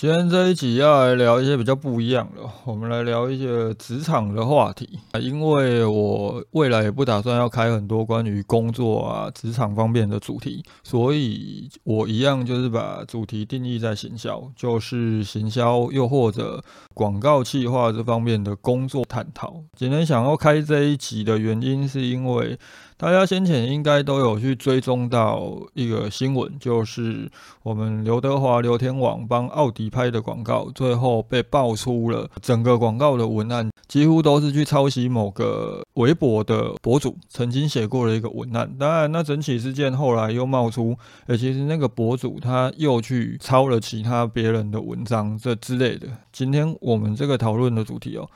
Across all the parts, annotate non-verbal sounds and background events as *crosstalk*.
今天这一集要来聊一些比较不一样的，我们来聊一些职场的话题啊。因为我未来也不打算要开很多关于工作啊、职场方面的主题，所以我一样就是把主题定义在行销，就是行销又或者广告企划这方面的工作探讨。今天想要开这一集的原因，是因为。大家先前应该都有去追踪到一个新闻，就是我们刘德华、刘天网帮奥迪拍的广告，最后被爆出了整个广告的文案几乎都是去抄袭某个微博的博主曾经写过的一个文案。当然，那整起事件后来又冒出，诶，其实那个博主他又去抄了其他别人的文章这之类的。今天我们这个讨论的主题哦。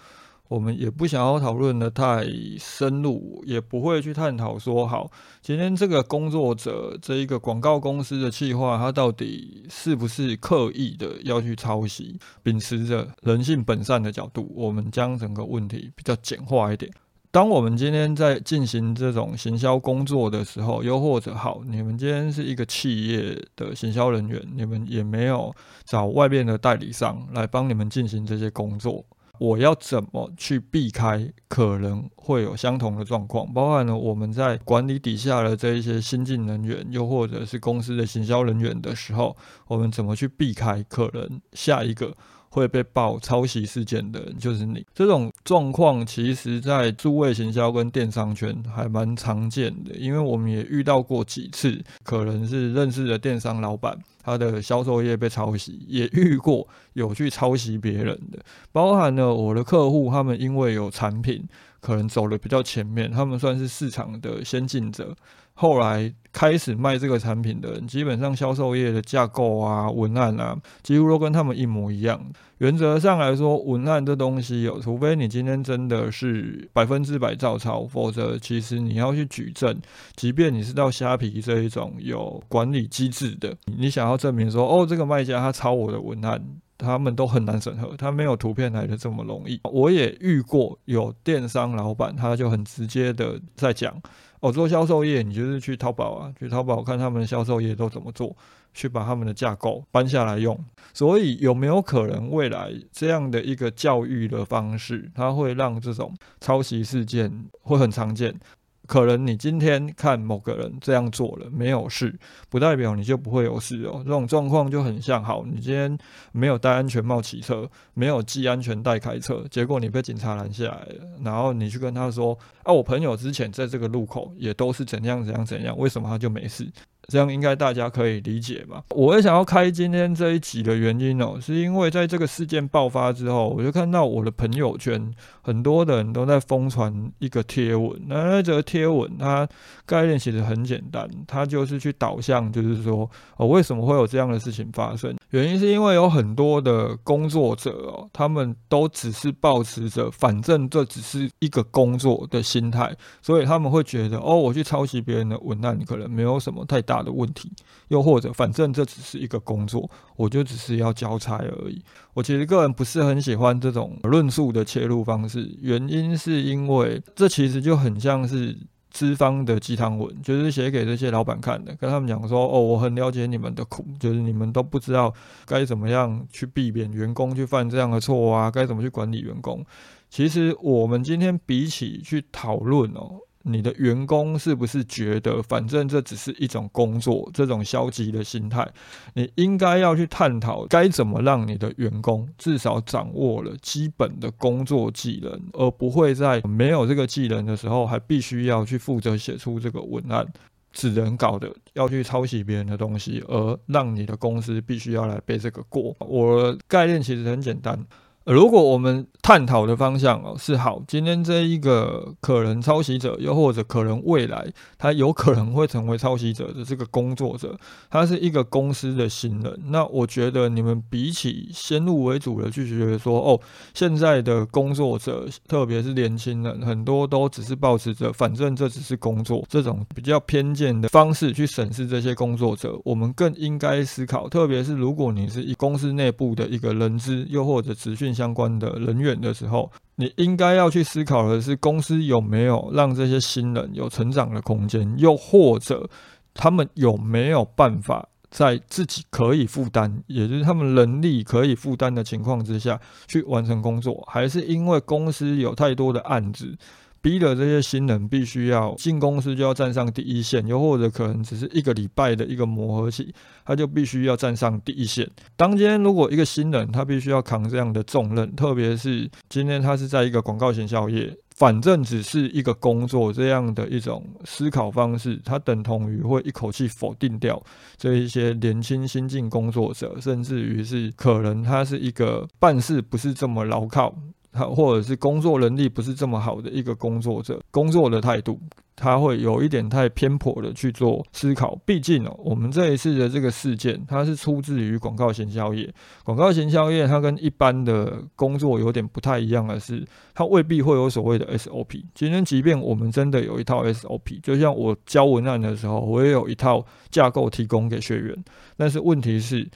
我们也不想要讨论的太深入，也不会去探讨说，好，今天这个工作者这一个广告公司的企划，他到底是不是刻意的要去抄袭？秉持着人性本善的角度，我们将整个问题比较简化一点。当我们今天在进行这种行销工作的时候，又或者好，你们今天是一个企业的行销人员，你们也没有找外面的代理商来帮你们进行这些工作。我要怎么去避开可能会有相同的状况？包含了我们在管理底下的这一些新进人员，又或者是公司的行销人员的时候，我们怎么去避开可能下一个？会被爆抄袭事件的人就是你。这种状况其实，在诸位行销跟电商圈还蛮常见的，因为我们也遇到过几次，可能是认识的电商老板，他的销售业被抄袭，也遇过有去抄袭别人的，包含了我的客户，他们因为有产品可能走的比较前面，他们算是市场的先进者。后来开始卖这个产品的人，基本上销售业的架构啊、文案啊，几乎都跟他们一模一样。原则上来说，文案这东西有，除非你今天真的是百分之百照抄，否则其实你要去举证，即便你是到虾皮这一种有管理机制的，你想要证明说，哦，这个卖家他抄我的文案，他们都很难审核，他没有图片来的这么容易。我也遇过有电商老板，他就很直接的在讲。我做销售业，你就是去淘宝啊，去淘宝看他们的销售业都怎么做，去把他们的架构搬下来用。所以有没有可能未来这样的一个教育的方式，它会让这种抄袭事件会很常见？可能你今天看某个人这样做了没有事，不代表你就不会有事哦。这种状况就很像，好，你今天没有戴安全帽骑车，没有系安全带开车，结果你被警察拦下来了，然后你去跟他说，啊，我朋友之前在这个路口也都是怎样怎样怎样，为什么他就没事？这样应该大家可以理解吧？我也想要开今天这一集的原因哦，是因为在这个事件爆发之后，我就看到我的朋友圈很多人都在疯传一个贴文。那这个贴文它概念其实很简单，它就是去导向，就是说哦，为什么会有这样的事情发生？原因是因为有很多的工作者哦，他们都只是保持着反正这只是一个工作的心态，所以他们会觉得哦，我去抄袭别人的文案，可能没有什么太大。大的问题，又或者反正这只是一个工作，我就只是要交差而已。我其实个人不是很喜欢这种论述的切入方式，原因是因为这其实就很像是资方的鸡汤文，就是写给这些老板看的，跟他们讲说：“哦，我很了解你们的苦，就是你们都不知道该怎么样去避免员工去犯这样的错啊，该怎么去管理员工。”其实我们今天比起去讨论哦。你的员工是不是觉得，反正这只是一种工作，这种消极的心态，你应该要去探讨该怎么让你的员工至少掌握了基本的工作技能，而不会在没有这个技能的时候，还必须要去负责写出这个文案，只能搞的要去抄袭别人的东西，而让你的公司必须要来背这个锅。我概念其实很简单。如果我们探讨的方向哦是好，今天这一个可能抄袭者，又或者可能未来他有可能会成为抄袭者的这个工作者，他是一个公司的新人，那我觉得你们比起先入为主的去觉得说，哦，现在的工作者，特别是年轻人，很多都只是保持着反正这只是工作这种比较偏见的方式去审视这些工作者，我们更应该思考，特别是如果你是一公司内部的一个人资，又或者资讯。相关的人员的时候，你应该要去思考的是，公司有没有让这些新人有成长的空间，又或者他们有没有办法在自己可以负担，也就是他们能力可以负担的情况之下去完成工作，还是因为公司有太多的案子？逼的这些新人必须要进公司就要站上第一线，又或者可能只是一个礼拜的一个磨合期，他就必须要站上第一线。当今天如果一个新人他必须要扛这样的重任，特别是今天他是在一个广告行销业，反正只是一个工作这样的一种思考方式，他等同于会一口气否定掉这一些年轻新进工作者，甚至于是可能他是一个办事不是这么牢靠。他或者是工作能力不是这么好的一个工作者，工作的态度他会有一点太偏颇的去做思考。毕竟哦，我们这一次的这个事件，它是出自于广告行销业。广告行销业它跟一般的工作有点不太一样的是，它未必会有所谓的 SOP。今天即便我们真的有一套 SOP，就像我教文案的时候，我也有一套架构提供给学员。但是问题是，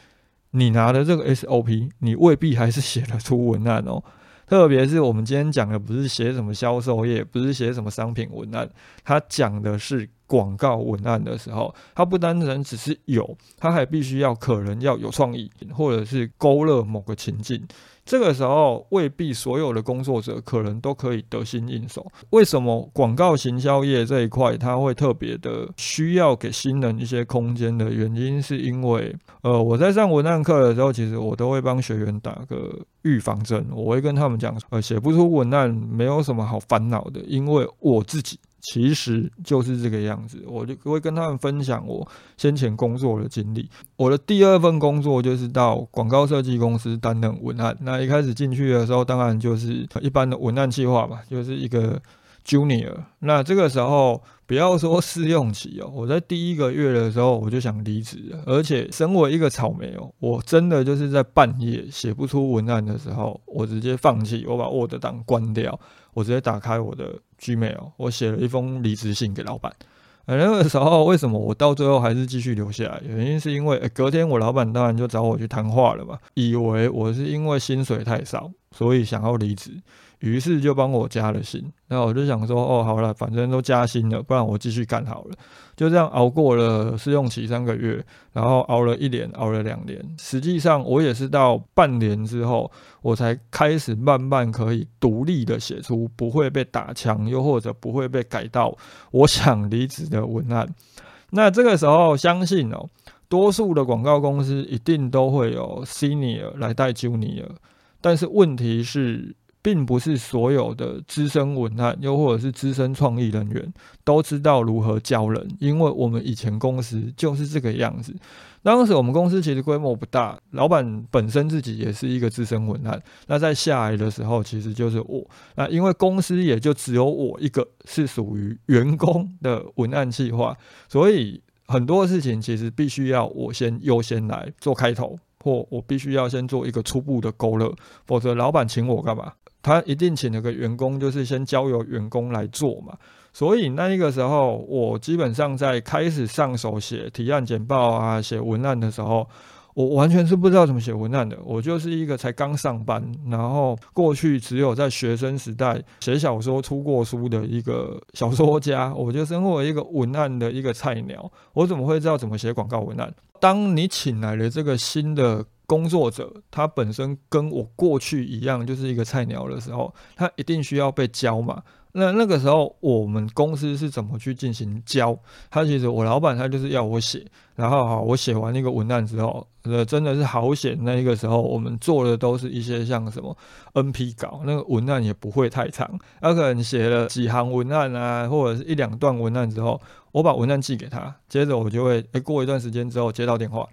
你拿的这个 SOP，你未必还是写得出文案哦。特别是我们今天讲的，不是写什么销售业，不是写什么商品文案，它讲的是广告文案的时候，他不单纯只是有，他还必须要可能要有创意，或者是勾勒某个情境。这个时候未必所有的工作者可能都可以得心应手。为什么广告行销业这一块它会特别的需要给新人一些空间的原因，是因为呃我在上文案课的时候，其实我都会帮学员打个预防针，我会跟他们讲，呃写不出文案没有什么好烦恼的，因为我自己。其实就是这个样子，我就会跟他们分享我先前工作的经历。我的第二份工作就是到广告设计公司担任文案。那一开始进去的时候，当然就是一般的文案计划嘛，就是一个 junior。那这个时候不要说试用期哦，*laughs* 我在第一个月的时候我就想离职。而且身为一个草莓哦，我真的就是在半夜写不出文案的时候，我直接放弃，我把 Word 档关掉。我直接打开我的 Gmail，我写了一封离职信给老板。那个时候为什么我到最后还是继续留下来？原因是因为隔天我老板当然就找我去谈话了嘛，以为我是因为薪水太少，所以想要离职。于是就帮我加了薪，那我就想说，哦，好了，反正都加薪了，不然我继续干好了。就这样熬过了试用期三个月，然后熬了一年，熬了两年。实际上我也是到半年之后，我才开始慢慢可以独立的写出不会被打枪，又或者不会被改到我想离职的文案。那这个时候，相信哦，多数的广告公司一定都会有 senior 来带 junior，但是问题是。并不是所有的资深文案，又或者是资深创意人员都知道如何教人，因为我们以前公司就是这个样子。当时我们公司其实规模不大，老板本身自己也是一个资深文案。那在下来的时候，其实就是我。那因为公司也就只有我一个是属于员工的文案计划，所以很多事情其实必须要我先优先来做开头，或我必须要先做一个初步的勾勒，否则老板请我干嘛？他一定请了个员工，就是先交由员工来做嘛。所以那一个时候，我基本上在开始上手写提案简报啊、写文案的时候，我完全是不知道怎么写文案的。我就是一个才刚上班，然后过去只有在学生时代写小说出过书的一个小说家，*laughs* 我就身为一个文案的一个菜鸟，我怎么会知道怎么写广告文案？当你请来了这个新的。工作者他本身跟我过去一样，就是一个菜鸟的时候，他一定需要被教嘛。那那个时候我们公司是怎么去进行教？他其实我老板他就是要我写，然后好我写完那个文案之后，呃真的是好写。那一个时候我们做的都是一些像什么 NP 稿，那个文案也不会太长，他可能写了几行文案啊，或者是一两段文案之后，我把文案寄给他，接着我就会诶过一段时间之后接到电话。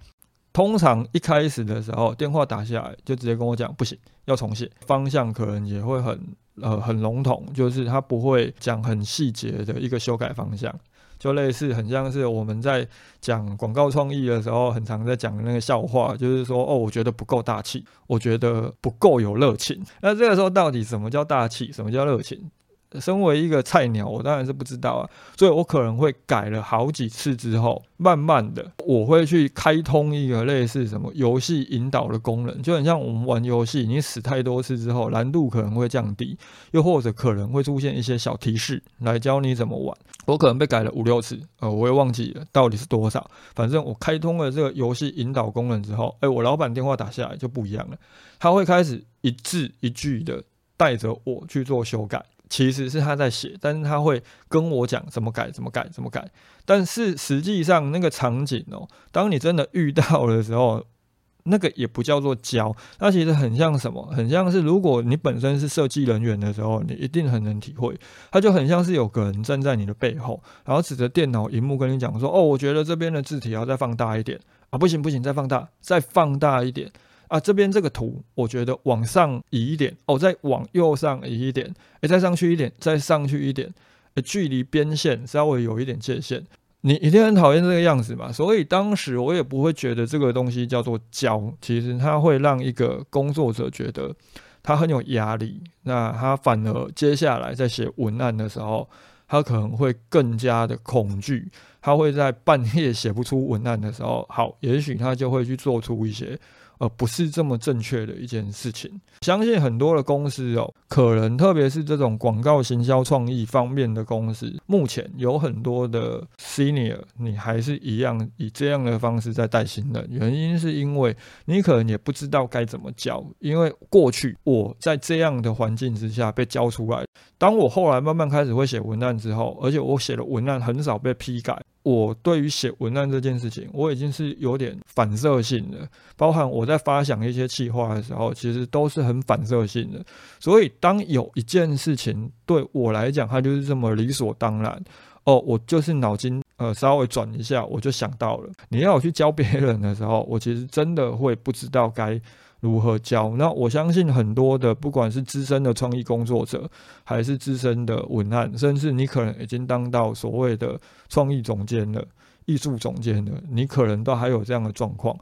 通常一开始的时候，电话打下来就直接跟我讲不行，要重写，方向可能也会很呃很笼统，就是他不会讲很细节的一个修改方向。就类似很像是我们在讲广告创意的时候，很常在讲那个笑话，就是说哦，我觉得不够大气，我觉得不够有热情。那这个时候到底什么叫大气，什么叫热情？身为一个菜鸟，我当然是不知道啊，所以我可能会改了好几次之后，慢慢的我会去开通一个类似什么游戏引导的功能，就很像我们玩游戏，你死太多次之后，难度可能会降低，又或者可能会出现一些小提示来教你怎么玩。我可能被改了五六次，呃，我也忘记了到底是多少，反正我开通了这个游戏引导功能之后，哎，我老板电话打下来就不一样了，他会开始一字一句的带着我去做修改。其实是他在写，但是他会跟我讲怎么改，怎么改，怎么改。但是实际上那个场景哦，当你真的遇到的时候，那个也不叫做教，它其实很像什么？很像是如果你本身是设计人员的时候，你一定很能体会。它就很像是有个人站在你的背后，然后指着电脑荧幕跟你讲说：“哦，我觉得这边的字体要再放大一点啊，不行不行，再放大，再放大一点。”啊，这边这个图，我觉得往上移一点哦，再往右上移一点，诶，再上去一点，再上去一点，诶，距离边线稍微有一点界限。你一定很讨厌这个样子嘛？所以当时我也不会觉得这个东西叫做教，其实它会让一个工作者觉得他很有压力，那他反而接下来在写文案的时候，他可能会更加的恐惧，他会在半夜写不出文案的时候，好，也许他就会去做出一些。而不是这么正确的一件事情。相信很多的公司哦，可能特别是这种广告行销创意方面的公司，目前有很多的 senior，你还是一样以这样的方式在带新人。原因是因为你可能也不知道该怎么教，因为过去我在这样的环境之下被教出来。当我后来慢慢开始会写文案之后，而且我写的文案很少被批改。我对于写文案这件事情，我已经是有点反射性的，包含我在发想一些企划的时候，其实都是很反射性的。所以，当有一件事情对我来讲，它就是这么理所当然，哦，我就是脑筋呃稍微转一下，我就想到了。你要我去教别人的时候，我其实真的会不知道该。如何教？那我相信很多的，不管是资深的创意工作者，还是资深的文案，甚至你可能已经当到所谓的创意总监了、艺术总监了，你可能都还有这样的状况。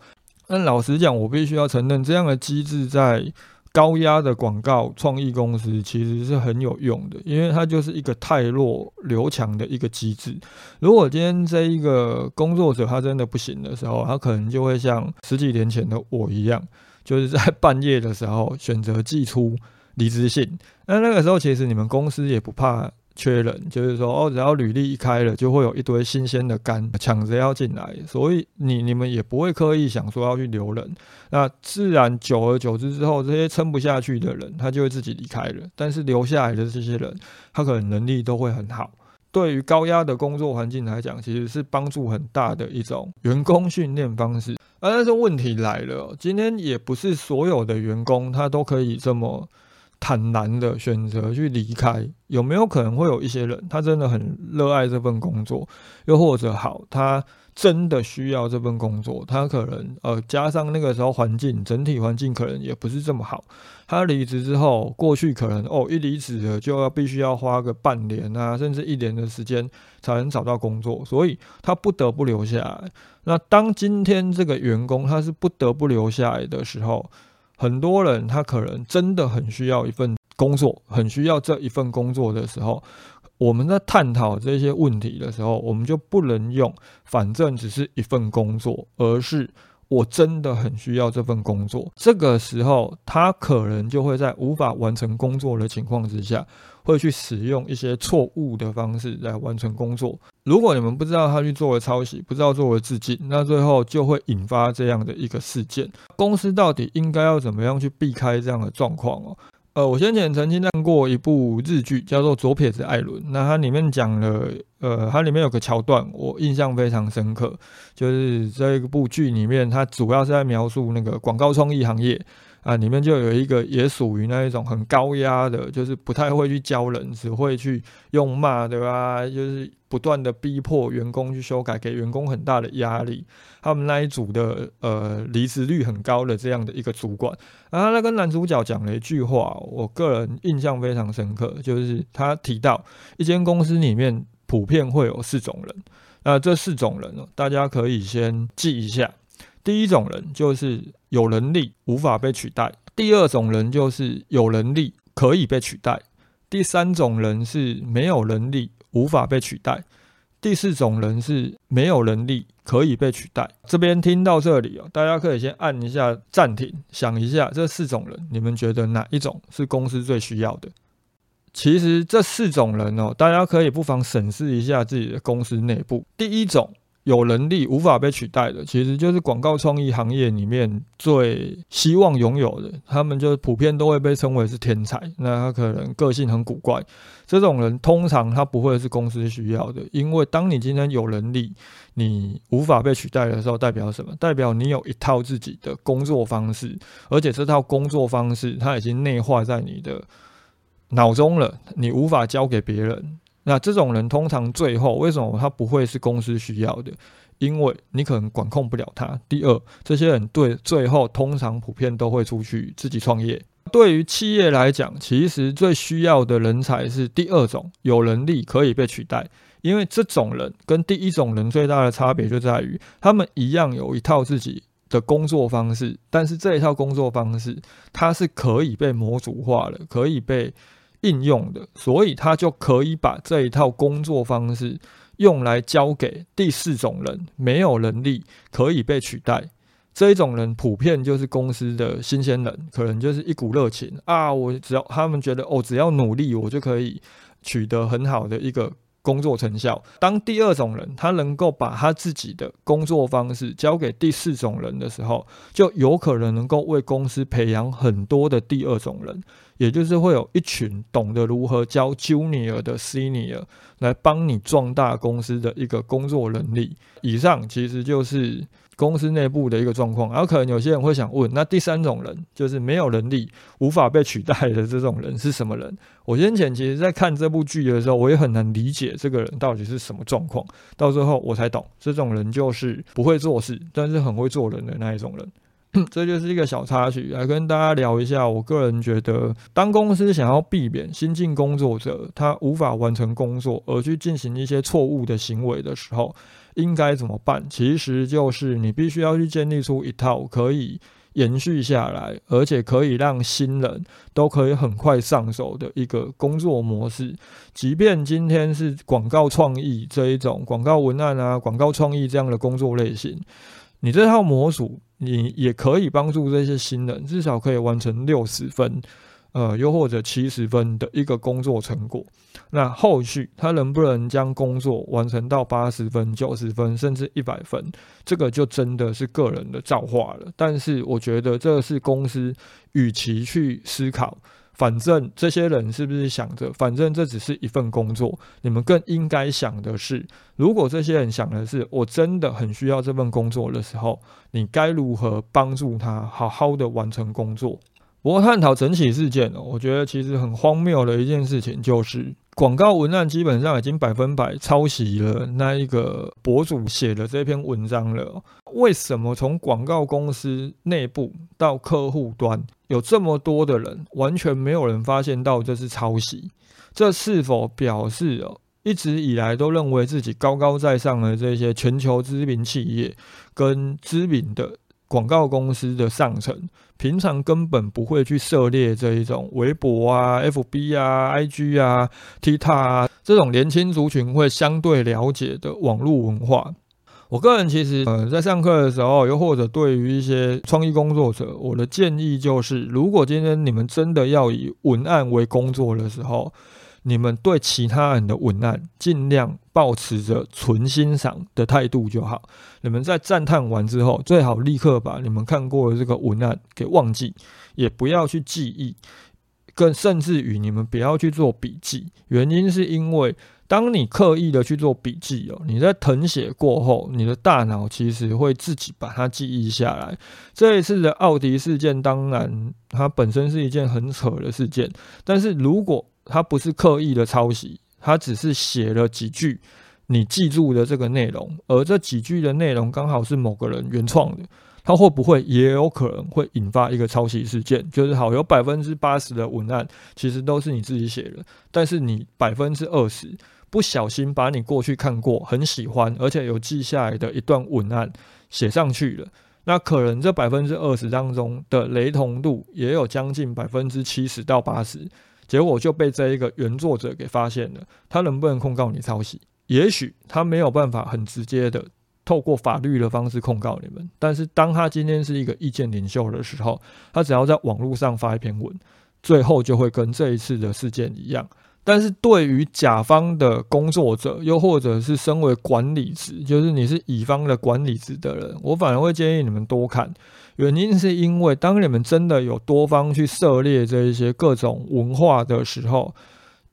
但老实讲，我必须要承认，这样的机制在高压的广告创意公司其实是很有用的，因为它就是一个太弱留强的一个机制。如果今天这一个工作者他真的不行的时候，他可能就会像十几年前的我一样。就是在半夜的时候选择寄出离职信，那 *laughs* 那个时候其实你们公司也不怕缺人，就是说哦，只要履历一开了，就会有一堆新鲜的肝抢着要进来，所以你你们也不会刻意想说要去留人，那自然久而久之之后，这些撑不下去的人，他就会自己离开了，但是留下来的这些人，他可能能力都会很好。对于高压的工作环境来讲，其实是帮助很大的一种员工训练方式。但是问题来了，今天也不是所有的员工他都可以这么坦然的选择去离开。有没有可能会有一些人，他真的很热爱这份工作，又或者好他。真的需要这份工作，他可能呃加上那个时候环境整体环境可能也不是这么好。他离职之后，过去可能哦一离职了就要必须要花个半年啊，甚至一年的时间才能找到工作，所以他不得不留下来。那当今天这个员工他是不得不留下来的时候，很多人他可能真的很需要一份工作，很需要这一份工作的时候。我们在探讨这些问题的时候，我们就不能用“反正只是一份工作”，而是我真的很需要这份工作。这个时候，他可能就会在无法完成工作的情况之下，会去使用一些错误的方式来完成工作。如果你们不知道他去做了抄袭，不知道做了致敬，那最后就会引发这样的一个事件。公司到底应该要怎么样去避开这样的状况哦？呃，我先前曾经看过一部日剧，叫做《左撇子艾伦》。那它里面讲了，呃，它里面有个桥段，我印象非常深刻，就是这一部剧里面，它主要是在描述那个广告创意行业。啊，里面就有一个也属于那一种很高压的，就是不太会去教人，只会去用骂的啊，就是不断的逼迫员工去修改，给员工很大的压力。他们那一组的呃离职率很高的这样的一个主管，然后他跟男主角讲了一句话，我个人印象非常深刻，就是他提到一间公司里面普遍会有四种人，那这四种人哦，大家可以先记一下。第一种人就是有能力无法被取代，第二种人就是有能力可以被取代，第三种人是没有能力无法被取代，第四种人是没有能力可以被取代。这边听到这里哦，大家可以先按一下暂停，想一下这四种人，你们觉得哪一种是公司最需要的？其实这四种人哦，大家可以不妨审视一下自己的公司内部。第一种。有能力无法被取代的，其实就是广告创意行业里面最希望拥有的。他们就普遍都会被称为是天才。那他可能个性很古怪，这种人通常他不会是公司需要的。因为当你今天有能力，你无法被取代的时候，代表什么？代表你有一套自己的工作方式，而且这套工作方式它已经内化在你的脑中了，你无法交给别人。那这种人通常最后为什么他不会是公司需要的？因为你可能管控不了他。第二，这些人对最后通常普遍都会出去自己创业。对于企业来讲，其实最需要的人才是第二种，有能力可以被取代。因为这种人跟第一种人最大的差别就在于，他们一样有一套自己的工作方式，但是这一套工作方式它是可以被模组化的，可以被。应用的，所以他就可以把这一套工作方式用来交给第四种人，没有能力可以被取代。这一种人普遍就是公司的新鲜人，可能就是一股热情啊，我只要他们觉得哦，只要努力，我就可以取得很好的一个。工作成效。当第二种人他能够把他自己的工作方式交给第四种人的时候，就有可能能够为公司培养很多的第二种人，也就是会有一群懂得如何教 junior 的 senior 来帮你壮大公司的一个工作能力。以上其实就是。公司内部的一个状况，然后可能有些人会想问，那第三种人就是没有能力、无法被取代的这种人是什么人？我先前其实在看这部剧的时候，我也很难理解这个人到底是什么状况，到最后我才懂，这种人就是不会做事，但是很会做人的那一种人。这就是一个小插曲，来跟大家聊一下。我个人觉得，当公司想要避免新进工作者他无法完成工作，而去进行一些错误的行为的时候。应该怎么办？其实就是你必须要去建立出一套可以延续下来，而且可以让新人都可以很快上手的一个工作模式。即便今天是广告创意这一种广告文案啊、广告创意这样的工作类型，你这套模组你也可以帮助这些新人至少可以完成六十分。呃，又或者七十分的一个工作成果，那后续他能不能将工作完成到八十分、九十分，甚至一百分，这个就真的是个人的造化了。但是我觉得这是公司与其去思考，反正这些人是不是想着，反正这只是一份工作，你们更应该想的是，如果这些人想的是我真的很需要这份工作的时候，你该如何帮助他好好的完成工作？不过探讨整起事件呢，我觉得其实很荒谬的一件事情，就是广告文案基本上已经百分百抄袭了那一个博主写的这篇文章了。为什么从广告公司内部到客户端有这么多的人，完全没有人发现到这是抄袭？这是否表示哦，一直以来都认为自己高高在上的这些全球知名企业跟知名的？广告公司的上层平常根本不会去涉猎这一种微博啊、FB 啊、IG 啊、TikTok 啊这种年轻族群会相对了解的网络文化。我个人其实呃在上课的时候，又或者对于一些创意工作者，我的建议就是，如果今天你们真的要以文案为工作的时候，你们对其他人的文案尽量保持着纯欣赏的态度就好。你们在赞叹完之后，最好立刻把你们看过的这个文案给忘记，也不要去记忆，更甚至于你们不要去做笔记。原因是因为。当你刻意的去做笔记哦，你在誊写过后，你的大脑其实会自己把它记忆下来。这一次的奥迪事件，当然它本身是一件很扯的事件，但是如果他不是刻意的抄袭，他只是写了几句你记住的这个内容，而这几句的内容刚好是某个人原创的。他会不会也有可能会引发一个抄袭事件？就是好，有百分之八十的文案其实都是你自己写的，但是你百分之二十不小心把你过去看过、很喜欢而且有记下来的一段文案写上去了，那可能这百分之二十当中的雷同度也有将近百分之七十到八十，结果就被这一个原作者给发现了。他能不能控告你抄袭？也许他没有办法很直接的。透过法律的方式控告你们，但是当他今天是一个意见领袖的时候，他只要在网络上发一篇文，最后就会跟这一次的事件一样。但是对于甲方的工作者，又或者是身为管理职，就是你是乙方的管理职的人，我反而会建议你们多看。原因是因为当你们真的有多方去涉猎这一些各种文化的时候，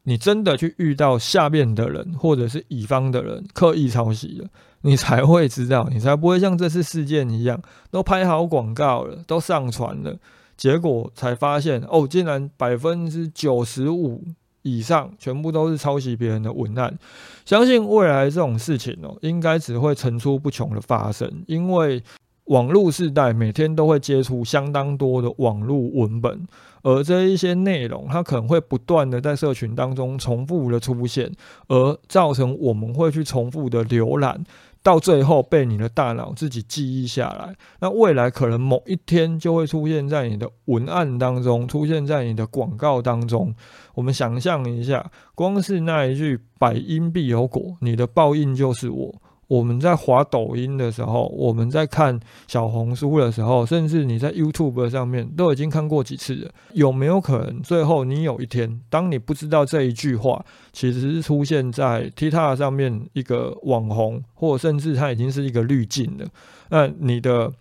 你真的去遇到下面的人，或者是乙方的人刻意抄袭了。你才会知道，你才不会像这次事件一样，都拍好广告了，都上传了，结果才发现哦，竟然百分之九十五以上全部都是抄袭别人的文案。相信未来这种事情哦，应该只会层出不穷的发生，因为。网络时代每天都会接触相当多的网络文本，而这一些内容，它可能会不断的在社群当中重复的出现，而造成我们会去重复的浏览，到最后被你的大脑自己记忆下来。那未来可能某一天就会出现在你的文案当中，出现在你的广告当中。我们想象一下，光是那一句“百因必有果”，你的报应就是我。我们在滑抖音的时候，我们在看小红书的时候，甚至你在 YouTube 上面都已经看过几次了。有没有可能最后你有一天，当你不知道这一句话其实是出现在 TikTok 上面一个网红，或甚至它已经是一个滤镜了？那你的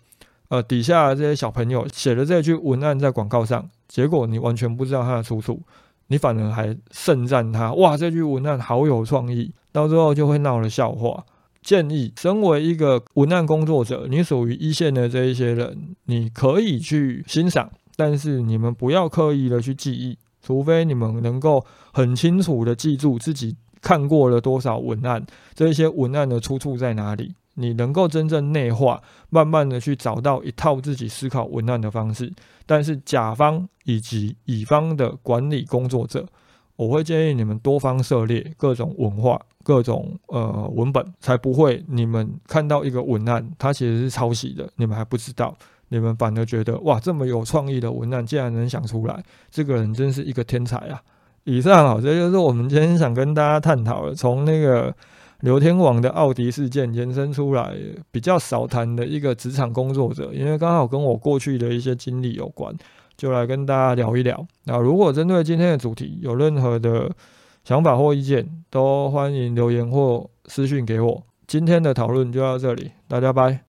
呃底下这些小朋友写的这句文案在广告上，结果你完全不知道它的出处，你反而还盛赞它，哇，这句文案好有创意，到最后就会闹了笑话。建议，身为一个文案工作者，你属于一线的这一些人，你可以去欣赏，但是你们不要刻意的去记忆，除非你们能够很清楚的记住自己看过了多少文案，这些文案的出处在哪里，你能够真正内化，慢慢的去找到一套自己思考文案的方式。但是甲方以及乙方的管理工作者。我会建议你们多方涉猎各种文化、各种呃文本，才不会你们看到一个文案，它其实是抄袭的，你们还不知道，你们反而觉得哇，这么有创意的文案竟然能想出来，这个人真是一个天才啊！以上啊，这就是我们今天想跟大家探讨的，从那个刘天网的奥迪事件延伸出来比较少谈的一个职场工作者，因为刚好跟我过去的一些经历有关。就来跟大家聊一聊。那如果针对今天的主题有任何的想法或意见，都欢迎留言或私讯给我。今天的讨论就到这里，大家拜。